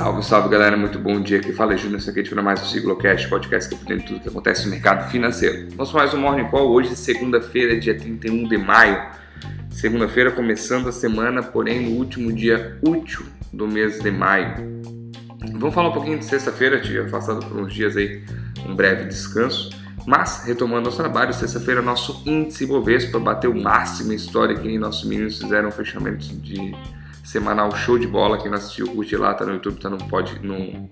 Salve, salve galera, muito bom dia. Aqui fala Júnior, aqui para mais um Ciclocast, podcast que aprende tudo que acontece no mercado financeiro. Vamos mais um Morning Call hoje, segunda-feira, dia 31 de maio. Segunda-feira, começando a semana, porém no último dia útil do mês de maio. Vamos falar um pouquinho de sexta-feira, tive afastado por uns dias aí, um breve descanso. Mas, retomando nosso trabalho, sexta-feira nosso índice Bovespa bateu o máximo histórico e nossos meninos fizeram um fechamento de semanal show de bola. Quem não assistiu, curte lá, tá no YouTube, tá no, pod, no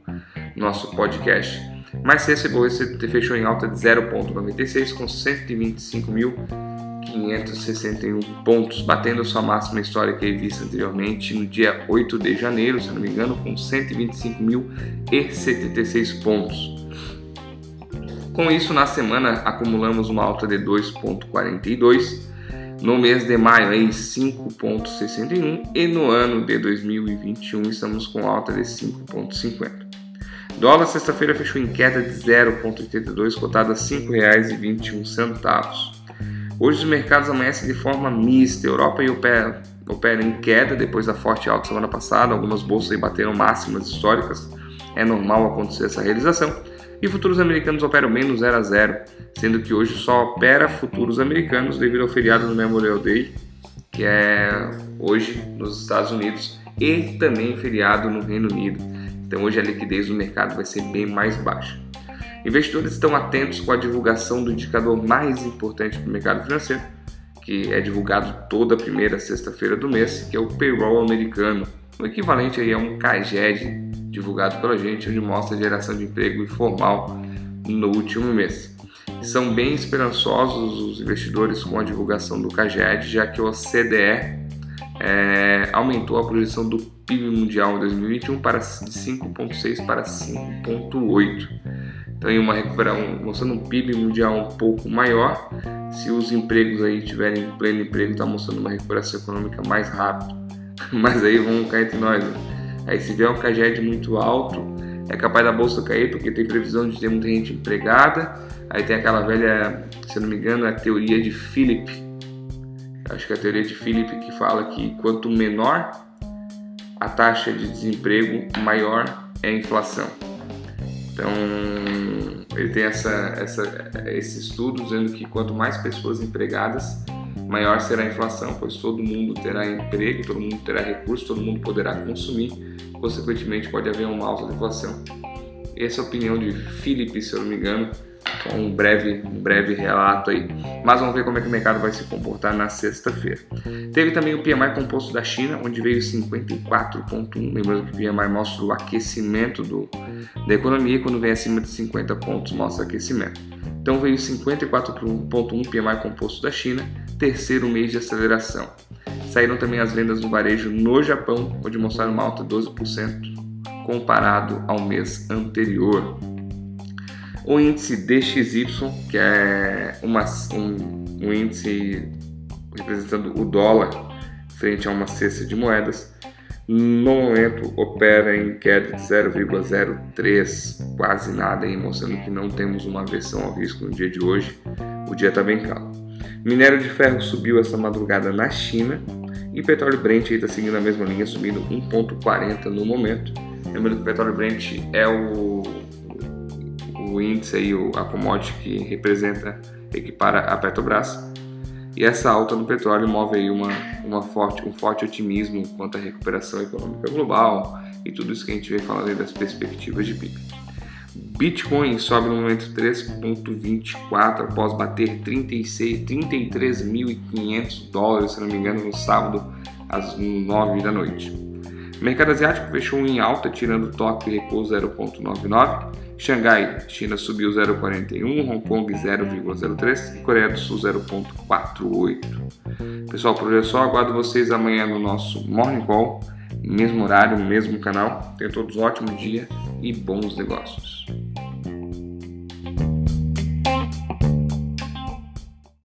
nosso podcast. Mas sexta Bovespa fechou em alta de 0,96 com 125.561 pontos, batendo sua máxima histórica vista anteriormente no dia 8 de janeiro, se não me engano, com 125.076 pontos. Com isso, na semana acumulamos uma alta de 2,42, no mês de maio em 5,61 e no ano de 2021 estamos com alta de 5,50. Dólar sexta-feira fechou em queda de 0,82, cotado a R$ 5,21. Hoje os mercados amanhecem de forma mista. Europa e opera, opera em queda depois da forte alta semana passada. Algumas bolsas bateram máximas históricas. É normal acontecer essa realização e futuros americanos operam menos 0 a 0, sendo que hoje só opera futuros americanos devido ao feriado do Memorial Day, que é hoje nos Estados Unidos, e também feriado no Reino Unido. Então hoje a liquidez do mercado vai ser bem mais baixa. Investidores estão atentos com a divulgação do indicador mais importante para o mercado financeiro, que é divulgado toda primeira sexta-feira do mês, que é o payroll americano, o equivalente aí a um CAGED divulgado pela gente, onde mostra a geração de emprego informal no último mês. São bem esperançosos os investidores com a divulgação do CAGED, já que o CDE é, aumentou a projeção do PIB mundial em 2021 para de 5,6 para 5,8. Então, uma recuperação, mostrando um PIB mundial um pouco maior. Se os empregos aí tiverem pleno emprego, está mostrando uma recuperação econômica mais rápida. Mas aí vamos cair entre nós. Né? Aí se vier um CAGED muito alto, é capaz da bolsa cair, porque tem previsão de ter muita gente empregada. Aí tem aquela velha, se não me engano, a teoria de Philip. Acho que é a teoria de Philip que fala que quanto menor a taxa de desemprego, maior é a inflação. Então, ele tem essa, essa, esse estudo dizendo que quanto mais pessoas empregadas, maior será a inflação, pois todo mundo terá emprego, todo mundo terá recursos, todo mundo poderá consumir, consequentemente pode haver uma alta inflação. Essa é a opinião de Philip, se eu não me engano, só um breve, um breve relato aí. Mas vamos ver como é que o mercado vai se comportar na sexta-feira. Teve também o PMI composto da China, onde veio 54,1. Lembrando que o PMI mostra o aquecimento do, da economia quando vem acima de 50 pontos mostra aquecimento. Então veio 54,1 PMI composto da China, terceiro mês de aceleração. Saíram também as vendas do varejo no Japão, onde mostraram uma alta de 12% comparado ao mês anterior. O índice DXY, que é uma, um, um índice representando o dólar frente a uma cesta de moedas, no momento opera em queda de 0,03, quase nada, aí, mostrando que não temos uma aversão ao risco no dia de hoje. O dia está bem calmo. Minério de ferro subiu essa madrugada na China e petróleo Brent está seguindo a mesma linha, subindo 1,40 no momento. Lembrando que o petróleo Brent é o, o índice aí, a commodity que representa, equipara a Petrobras. E essa alta no petróleo move aí uma, uma forte, um forte otimismo quanto à recuperação econômica global e tudo isso que a gente vem falando aí das perspectivas de PIB. Bitcoin sobe no momento 3.24 após bater 36, 33.500 dólares, se não me engano, no sábado às 9 da noite. O mercado asiático fechou em alta, tirando Tóquio e recuo 0.99. Xangai, China subiu 0,41, Hong Kong 0,03 e Coreia do Sul 0,48. Pessoal, por hoje é só. Aguardo vocês amanhã no nosso Morning Call, mesmo horário, mesmo canal. Tenham todos um ótimo dia e bons negócios.